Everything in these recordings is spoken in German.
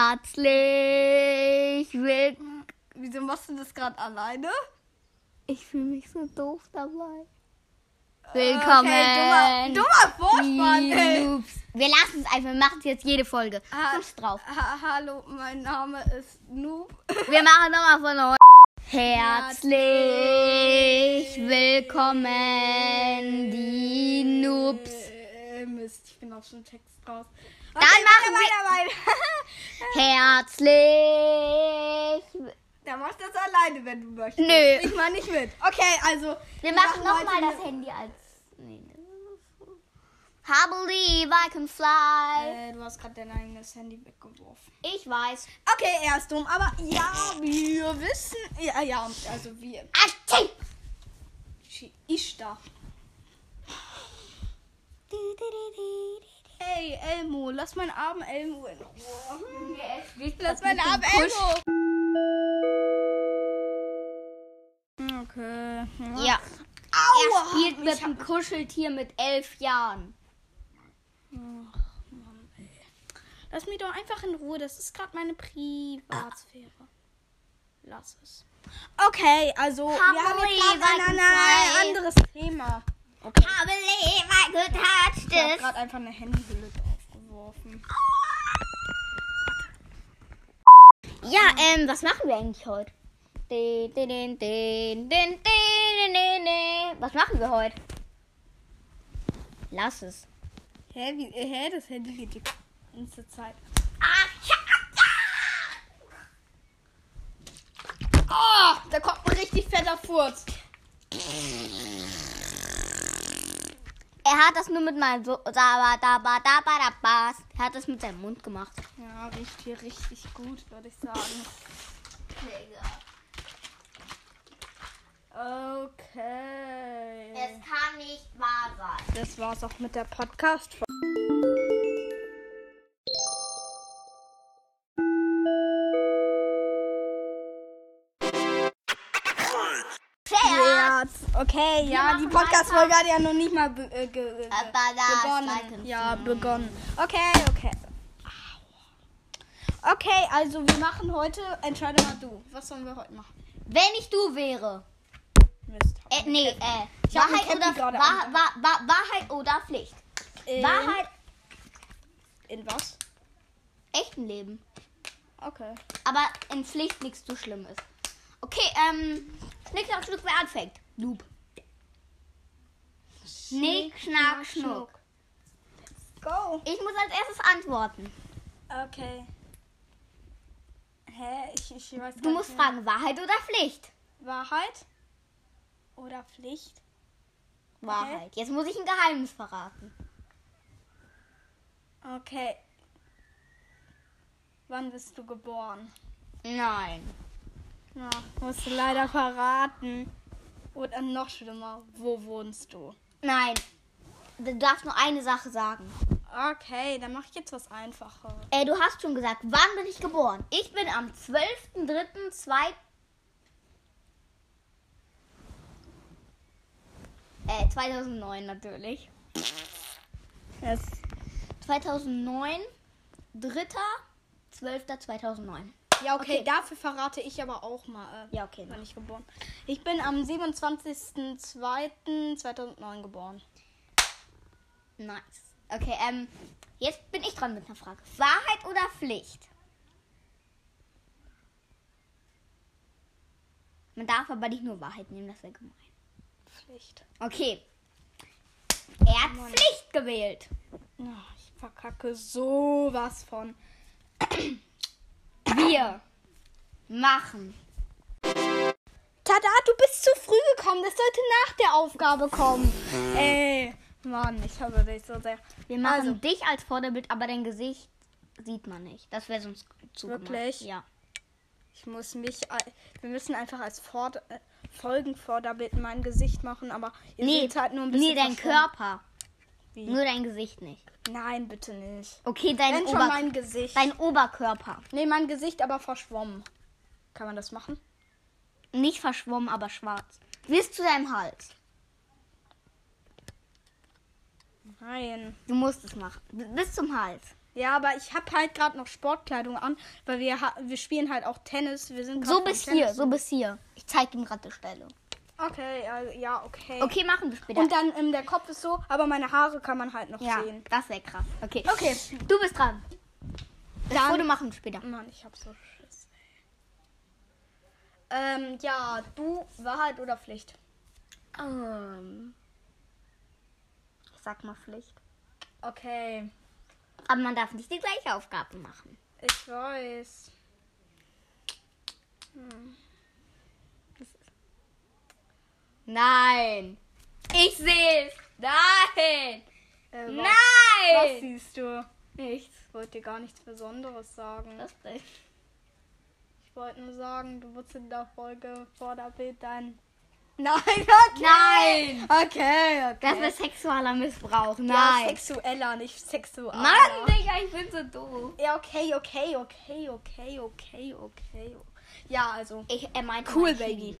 Herzlich willkommen. Wieso machst du das gerade alleine? Ich fühle mich so doof dabei. Willkommen. Okay, dummer, dummer Vorspann, ey. Wir lassen es einfach, wir machen es jetzt jede Folge. Ha- Kommst drauf. Ha hallo, mein Name ist Noob. Wir machen nochmal von neu. Herzlich willkommen, die Noobs. Äh, Mist, ich bin aus dem Text raus. Dann machen weiter, weiter, Herzlich. Dann mach das alleine, wenn du möchtest. Nö. Ich mach nicht mit. Okay, also. Wir machen heute nochmal das Handy als. Nee. I believe I can fly. Äh, du hast gerade dein eigenes Handy weggeworfen. Ich weiß. Okay, er ist dumm, aber ja, wir wissen. Ja, ja, also wir. Achtung! Ich da. Hey, Elmo, lass meinen armen Elmo in Ruhe. Lass meinen armen Elmo. Okay. Ja. Aua. Er spielt mit hab- einem Kuscheltier mit elf Jahren. Lass mich doch einfach in Ruhe. Das ist gerade meine Privatsphäre. Lass es. Okay, also wir haben jetzt ein anderes Thema. Okay. I could touch Ich habe gerade einfach eine Handyhülle draufgeworfen. Ja, ähm, was machen wir eigentlich heute? Was machen wir heute? Lass es. Hä, wie, äh, hä, das Handy geht die ganze Zeit. Ah, Oh, da kommt ein richtig fetter Furz. Er hat das nur mit meinem so da da ba da ba da bas. Er hat das mit seinem Mund gemacht. Ja, riecht hier richtig gut, würde ich sagen. Okay. Es kann nicht wahr sein. Das war's auch mit der podcast Okay, ja, machen die Podcast-Folge hat ja noch nicht mal be äh, ge ge das begonnen. Ja, begonnen. Okay, okay. Okay, also wir machen heute, entscheide mal du. Was sollen wir heute machen? Wenn ich du wäre. Mist. Äh, nee, äh, Wahrheit oder, Wahr. Wahr, Wahr, Wahrheit oder Pflicht? In, Wahrheit, In was? echten Leben. Okay. Aber in Pflicht nichts so Schlimmes. Okay, ähm, Schnack, Schnuck, wer anfängt? Noob. Schnick, Schnack, Schnuck. Go. Ich muss als erstes antworten. Okay. Hä? Ich, ich weiß Du musst nicht fragen, Wahrheit oder Pflicht? Wahrheit oder Pflicht? Wahrheit. Jetzt muss ich ein Geheimnis verraten. Okay. Wann bist du geboren? Nein. Ja, musst du leider verraten. Oder noch schlimmer, wo wohnst du? Nein. Du darfst nur eine Sache sagen. Okay, dann mach ich jetzt was Einfaches. Äh, du hast schon gesagt, wann bin ich geboren? Ich bin am 12.03.2. Äh, 2009 natürlich. Yes. 2009, 3.12.2009. Ja, okay, Okay. dafür verrate ich aber auch mal, äh, Ja, okay. wann ich geboren Ich bin am 27.02.2009 geboren. Nice. Okay, ähm, jetzt bin ich dran mit einer Frage. Wahrheit oder Pflicht? Man darf aber nicht nur Wahrheit nehmen, das wäre gemein. Pflicht. Okay. Er hat Pflicht gewählt. Ja, ich verkacke sowas von. Wir machen. Tada, du bist zu früh gekommen. Das sollte nach der Aufgabe kommen. Ey, Mann, ich habe dich so sehr. Wir machen Also. dich als Vorderbild, aber dein Gesicht sieht man nicht. Das wäre sonst zu Wirklich? Gemacht. Ja. Ich muss mich. Wir müssen einfach als Vorder äh, Folgenvorderbild mein Gesicht machen, aber ihr Nee, seht halt nur ein bisschen. nee, dein. Körper. Wie? Nur dein Gesicht nicht. Nein, bitte nicht. Okay, dein, Wenn schon Ober mein Gesicht. dein Oberkörper. nee, mein Gesicht aber verschwommen. Kann man das machen? Nicht verschwommen, aber schwarz. Bis zu deinem Hals. Nein. Du musst es machen. Bis zum Hals. Ja, aber ich habe halt gerade noch Sportkleidung an, weil wir, wir spielen halt auch Tennis. Wir sind So bis Tennis. hier, so bis hier. Ich zeige ihm gerade die Stelle. Okay, also, ja, okay. Okay, machen wir später. Und dann ähm, der Kopf ist so, aber meine Haare kann man halt noch ja, sehen. das wäre krass. Okay. Okay. Du bist dran. Das Dann- Foto machen wir später. Mann, ich hab so Schiss. Ähm, ja, du, Wahrheit oder Pflicht? Ähm, ich sag mal Pflicht. Okay, Aber man darf nicht die gleiche Aufgabe machen. ich weiß. Nein. Ich sehe es. Nein. Äh, was, Nein. was siehst du? Nichts. Ich wollte dir gar nichts Besonderes sagen. Das nicht. Ich wollte nur sagen, du wurdest in der Folge vor der Bild dein. Nein, okay. Nein. Okay, okay. Das ist sexueller Missbrauch. ja, Nein. sexueller, nicht sexualer. Mann, Digga, ich bin so doof. Ja, okay, okay, okay, okay, okay, okay. Ja, also. Ich, er meinte Cool, Baby.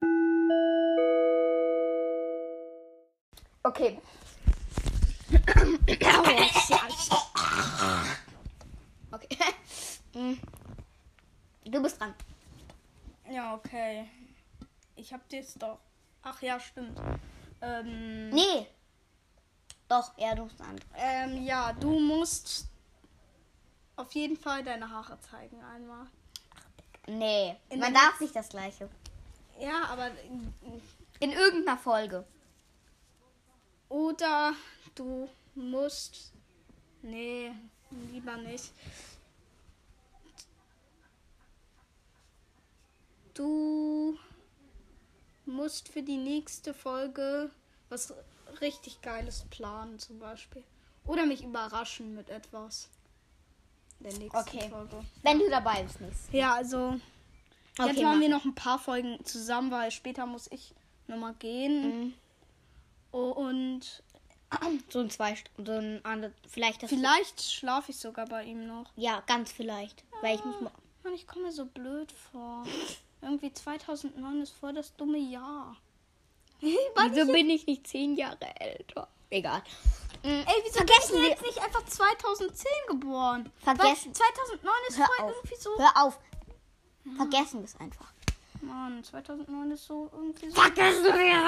Okay. okay. Du bist dran. Ja, okay. Ich hab das doch. Ach ja, stimmt. Ähm, Nee. Doch, ja, du bist dran. ähm, ja, du musst auf jeden Fall deine Haare zeigen einmal. Nee. In Man darf nicht das gleiche. Ja, aber In irgendeiner Folge. Oder du musst nee, lieber nicht. Du musst für die nächste Folge was richtig Geiles planen, zum Beispiel. Oder mich überraschen mit etwas. Der nächsten Okay. Folge. Wenn du dabei bist, nicht. Ja, also jetzt Okay, machen mach wir noch ein paar Folgen zusammen, weil später muss ich nochmal gehen. Mhm. Und So ein zwei, so ein andere, vielleicht das. vielleicht schlafe ich sogar bei ihm noch. Ja, ganz vielleicht. Weil ich muss mal. Mann, ich komme mir so blöd vor. Irgendwie 2009 ist voll das dumme Jahr. Wieso bin ich nicht zehn Jahre älter? Egal. Mm, Ey, wieso Vergessen du wir- jetzt nicht einfach 2010 geboren? Vergessen- Weil 2009 ist Hör voll auf. irgendwie so. Hör auf. Vergessen wir es einfach. Mann, 2009 ist so irgendwie so. Vergessen wir es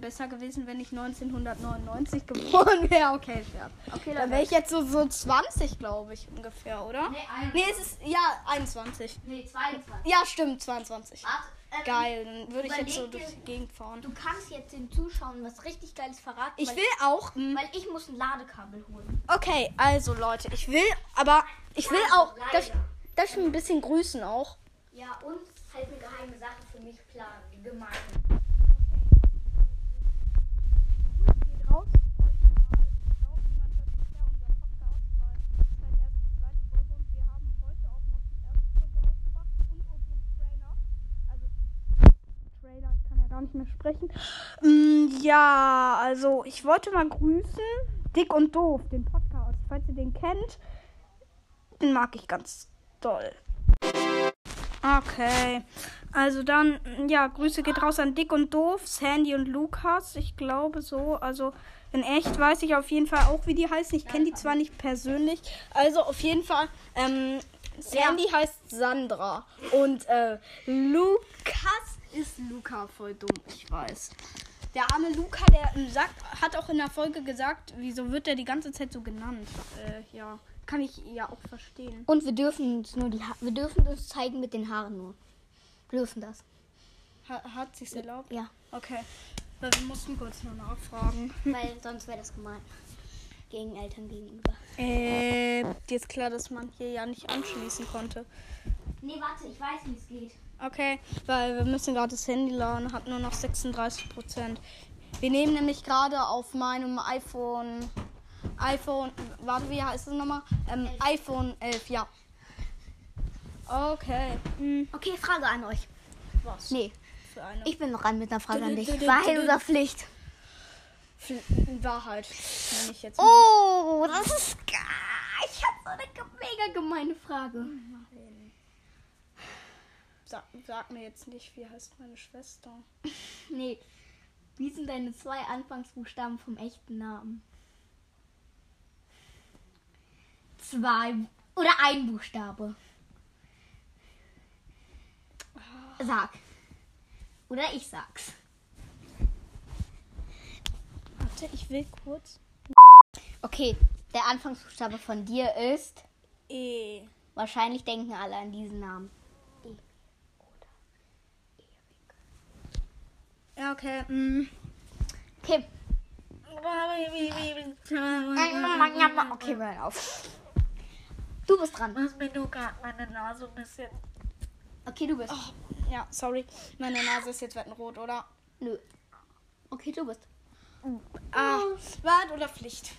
Wäre besser gewesen, wenn ich 1999 geboren wäre. Okay, fair. Okay, Dann wäre ich jetzt so, so 20, glaube ich, ungefähr, oder? Nee, Nee, es ist, ja, 21. Nee, 22. Ja, stimmt, 22. Warte, ähm, Geil, dann würde ich jetzt so durch die Gegend fahren. Du kannst jetzt den Zuschauern was richtig Geiles verraten. Ich will auch. hm, Weil ich muss ein Ladekabel holen. Okay, also Leute, ich will, aber ich will auch, darf, ich- darf ich ein bisschen grüßen auch? Ja, und halt eine geheime Sache für mich planen. Die gemein. geht raus. Ich glaube, niemand hört bisher unser Podcast, weil es ist halt erst die zweite Folge und wir haben heute auch noch die erste Folge rausgebracht und unseren Trailer. Also Ja gar nicht mehr sprechen. Mm, ja, also ich wollte mal grüßen. Dick und Doof, den Podcast. Falls ihr den kennt, den mag ich ganz doll. Okay. Also dann, ja, Grüße geht raus an Dick und Doof, Sandy und Lukas. Ich glaube so. Also in echt weiß ich auf jeden Fall auch, wie die heißen. Ich kenne die zwar nicht persönlich. Also auf jeden Fall, ähm, Sandy heißt Sandra. Und äh, Lukas ist Luca, voll dumm, ich weiß. Der arme Luca, der ähm, sagt, hat auch in der Folge gesagt, wieso wird er die ganze Zeit so genannt? Äh, ja, kann ich ja auch verstehen. Und wir dürfen uns nur die ha wir dürfen uns zeigen mit den Haaren nur. Wir dürfen das. Ha hat sich's erlaubt? Ja. Okay. Weil wir mussten kurz noch nachfragen. Weil sonst wäre das gemein. Gegen Eltern gegenüber. Äh, dir ist klar, dass man hier ja nicht anschließen konnte. Nee, warte, ich weiß, wie es geht. Okay, weil wir müssen gerade das Handy laden, hat nur noch 36 Prozent. Wir nehmen nämlich gerade auf meinem iPhone, iPhone, warte, wie heißt es nochmal? Ähm, iPhone 11, ja. Okay. Hm, Okay, Frage an euch. was Nee, ich bin noch dran mit einer Frage an dich. Wahrheit oder. Pflicht? Wahrheit. Oh, das ist geil. Ich habe so eine mega gemeine Frage. Sag, sag mir jetzt nicht, wie heißt meine Schwester? Nee. Wie sind deine zwei Anfangsbuchstaben vom echten Namen? zwei oder ein Buchstabe. Sag. Oder ich sag's. Warte, ich will kurz. Okay, der Anfangsbuchstabe von dir ist. E. Wahrscheinlich denken alle an diesen Namen. Ja, okay. Mm. Okay. Okay, hören auf. Du bist dran. Was mir nur gerade meine Nase ein bisschen. Okay, du bist. Ja, sorry. Meine Nase ist jetzt wettenrot, oder? Nö. Okay, du bist. Ah, Wahrheit oder Pflicht?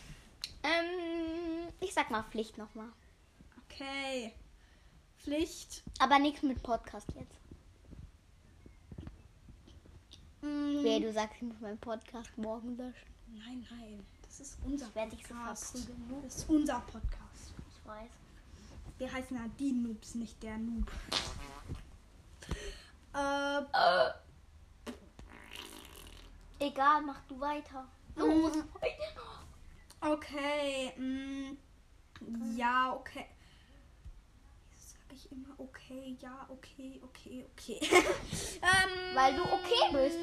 Ähm, ich sag mal Pflicht nochmal. Okay. Pflicht. Aber nichts mit Podcast jetzt. Mm. Wer du sagst, ich muss meinen Podcast morgen löschen. Nein, nein. Das ist unser Ich werde dich so Podcast. ne? Das ist unser Podcast. Ich weiß. Wir heißen ja die Noobs, nicht der Noob. Äh, Egal, mach du weiter. Los. okay. Mm, ja, okay. Ich immer okay, ja, okay, okay, okay. ähm, Weil du okay bist.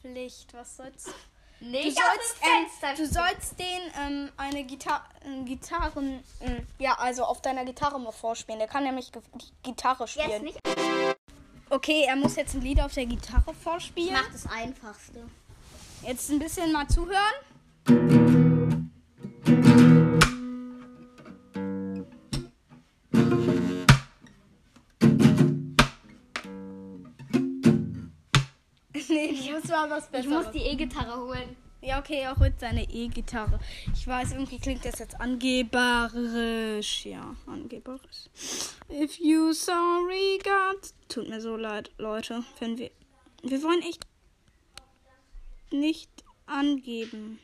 Pflicht, was soll's? Nee, Du sollst, ähm, du sollst den ähm, eine Gitar äh, Gitarren, ähm, ja, also auf deiner Gitarre mal vorspielen. Der kann nämlich Ge Gitarre spielen. nicht. Okay, er muss jetzt ein Lied auf der Gitarre Ich vorspielen. mach das Einfachste. Jetzt ein bisschen mal zuhören. Ich mal was Ich Besseres. muss die E-Gitarre holen. Ja, okay, er holt seine E-Gitarre. Ich weiß, irgendwie klingt das jetzt angeberisch. Ja, angeberisch. If you sorry God. Tut mir so leid, Leute. Wenn wir. Wir wollen echt nicht angeben.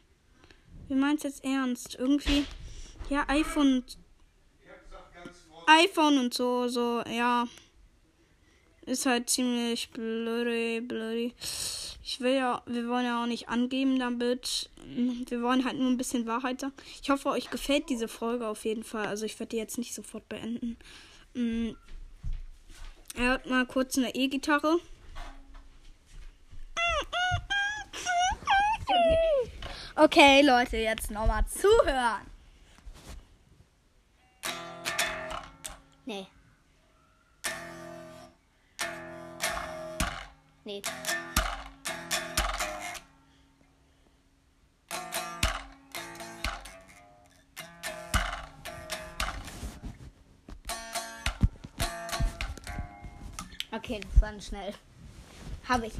Wir meinen es jetzt ernst. Irgendwie. Ja, iPhone. und- iPhone und so, so, ja. Ist halt ziemlich blöde, blöde. Ich will ja, wir wollen ja auch nicht angeben damit. Wir wollen halt nur ein bisschen Wahrheit sagen. Ich hoffe, euch gefällt diese Folge auf jeden Fall. Also ich werde die jetzt nicht sofort beenden. Mm. Er hat mal kurz eine E-Gitarre. Okay, Leute, jetzt nochmal zuhören. Nee. Nee. Okay, das war schnell. Habe ich.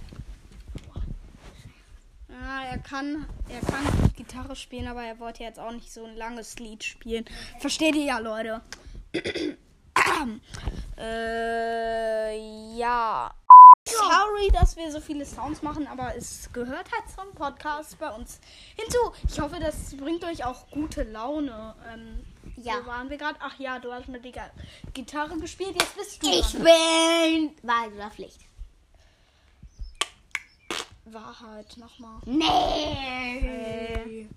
Ja, er kann, er kann Gitarre spielen, aber er wollte jetzt auch nicht so ein langes Lied spielen. Versteht ihr ja, Leute? äh, ja. Sorry, dass wir so viele Sounds machen, aber es gehört halt zum Podcast bei uns hinzu. Ich hoffe, das bringt euch auch gute Laune. Ähm, Ja. Wo waren wir gerade? Ach ja, du hast mit der Gitarre gespielt. Jetzt bist du Ich dran. bin Wahrheit oder Pflicht. Wahrheit, nochmal. Nee. Ey.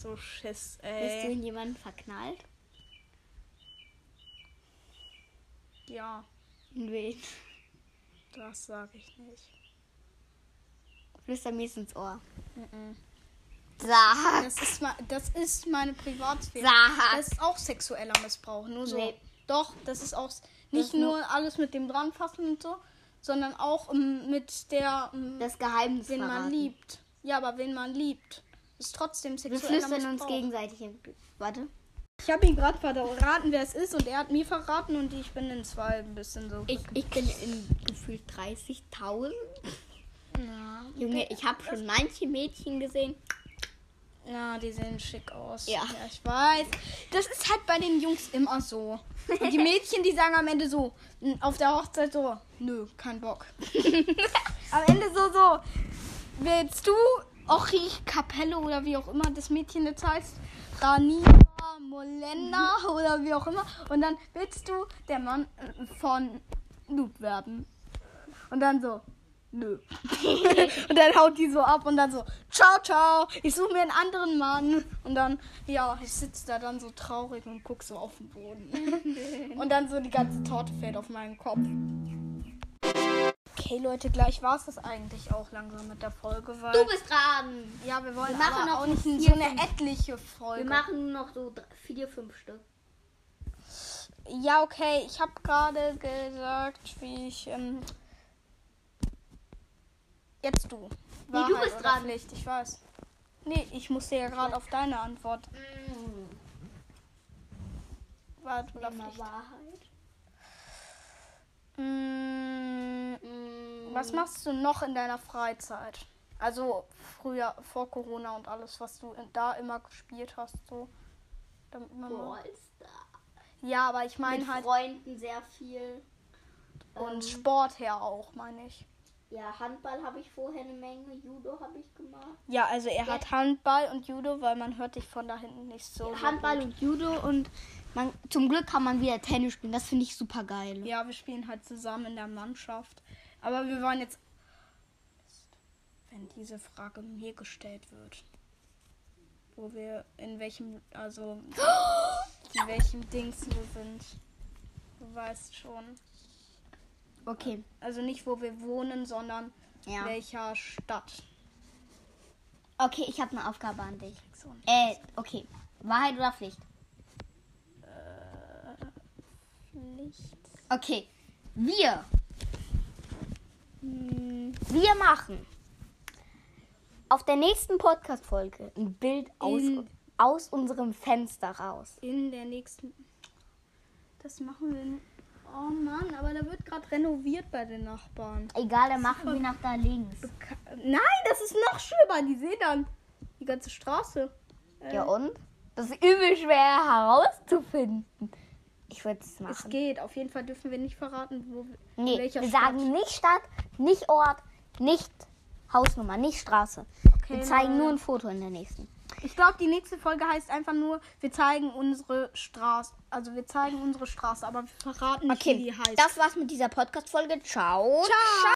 So Schiss, Bist du ey. in jemanden verknallt? Ja, In wen? Das sag ich nicht. Flüster mir ins Ohr. Mhm. Sag. Das ist, das ist meine Privatsphäre. Sag. Das ist auch sexueller Missbrauch. Nur so. Nee. Doch, das ist auch nicht nur- nur alles mit dem dranfassen und so, sondern auch ähm, mit der, ähm, Das Geheimnis wen man verraten. liebt. Ja, aber wen man liebt, ist trotzdem Wir sexueller flüstern uns Missbrauch. gegenseitig in. Warte. Ich habe ihn gerade verraten, wer es ist, und er hat mir verraten und ich bin in zwei ein bisschen so. Ich, ich bin in gefühlt 30.000. ja, Junge, ich habe schon manche Mädchen gesehen. Ja, die sehen schick aus. Ja. ich weiß. Das ist halt bei den Jungs immer so. Und die Mädchen, die sagen am Ende so, auf der Hochzeit so, nö, kein Bock. am Ende so, so, willst du Ochi Capello oder wie auch immer das Mädchen jetzt heißt, Raniva Molena oder wie auch immer. Und dann willst du der Mann äh, von Noob werden. Und dann so, nö. und dann haut die so ab und dann so, ciao, ciao, ich suche mir einen anderen Mann. Und dann, ja, ich sitze da dann so traurig und guck so auf den Boden. und dann so die ganze Torte fällt auf meinen Kopf. Okay, Leute, gleich war es das eigentlich auch langsam mit der Folge, weil... Du bist dran. ja, wir wollen Wir machen aber noch auch nicht vier, so eine fünf. etliche Folge. Wir machen noch so drei- vier, fünf Stück. Ja, okay. Ich habe gerade gesagt, wie ich. Ähm Jetzt du. Nee, du Wahrheit bist dran. Pflicht, ich weiß. Nee, ich musste ja gerade auf deine Antwort. Wahrheit oder Pflicht. Wahrheit. Mm, Mm, was machst du noch in deiner Freizeit? Also früher, vor Corona und alles, was du in- da immer gespielt hast, so. Damit man Ballstar. ja, aber ich meine Mit halt. Freunden sehr viel. Und Ähm, Sport her auch, meine ich. Ja, Handball habe ich vorher eine Menge, Judo habe ich gemacht. Ja, also er hat Handball und Judo, weil man hört dich von da hinten nicht so. Handball und Judo und man, zum Glück kann man wieder Tennis spielen. Das finde ich super geil. Ja, wir spielen halt zusammen in der Mannschaft. Aber wir wollen jetzt. Wenn diese Frage mir gestellt wird. Wo wir in welchem. Also. In welchem Dings wir sind. Du weißt schon. Okay. Also nicht, wo wir wohnen, sondern Ja. welcher Stadt. Okay, ich habe eine Aufgabe an dich. Äh, okay. Wahrheit oder Pflicht? Pflicht. Okay. Wir. Wir machen auf der nächsten Podcast-Folge ein Bild aus, In- aus unserem Fenster raus. in der nächsten. Das machen wir. nicht. Oh Mann, aber da wird gerade renoviert bei den Nachbarn. Egal, dann machen wir nach da links. Nein, das ist noch schlimmer. Die sehen dann die ganze Straße. Äh, Ja und? Das ist übel schwer herauszufinden. Ich würde es Es machen. geht. Auf jeden Fall dürfen wir nicht verraten, wo wir. Nee, welcher wir Stadt. sagen nicht Stadt, nicht Ort, nicht Hausnummer, nicht Straße. Okay, wir zeigen Leute. nur ein Foto in der nächsten. Ich glaube, die nächste Folge heißt einfach nur, wir zeigen unsere Straße. Also wir zeigen unsere Straße, aber wir verraten nicht, wie Okay, die heißt. das war's mit dieser Podcast-Folge. Ciao. Ciao.